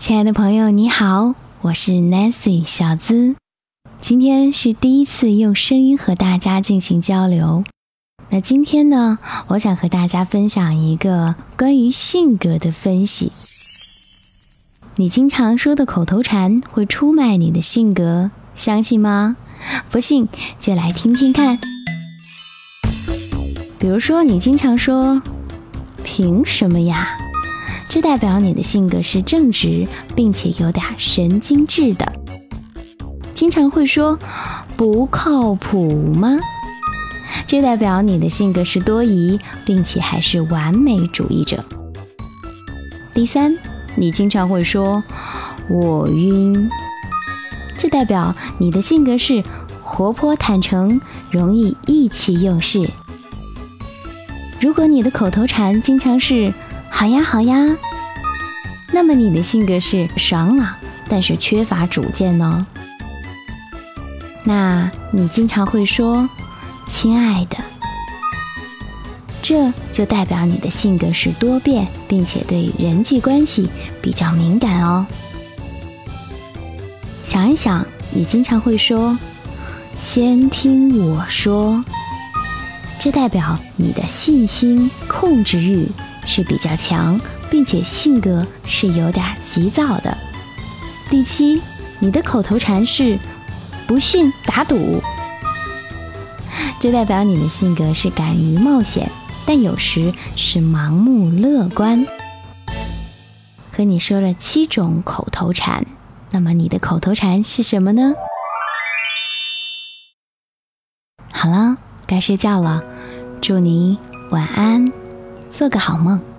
亲爱的朋友，你好，我是 Nancy 小资。今天是第一次用声音和大家进行交流。那今天呢，我想和大家分享一个关于性格的分析。你经常说的口头禅会出卖你的性格，相信吗？不信就来听听看。比如说，你经常说“凭什么呀”。这代表你的性格是正直，并且有点神经质的。经常会说不靠谱吗？这代表你的性格是多疑，并且还是完美主义者。第三，你经常会说我晕，这代表你的性格是活泼坦诚，容易意气用事。如果你的口头禅经常是。好呀，好呀。那么你的性格是爽朗，但是缺乏主见呢？那你经常会说“亲爱的”，这就代表你的性格是多变，并且对人际关系比较敏感哦。想一想，你经常会说“先听我说”，这代表你的信心、控制欲。是比较强，并且性格是有点急躁的。第七，你的口头禅是“不信打赌”，这代表你的性格是敢于冒险，但有时是盲目乐观。和你说了七种口头禅，那么你的口头禅是什么呢？好了，该睡觉了，祝你晚安。做个好梦。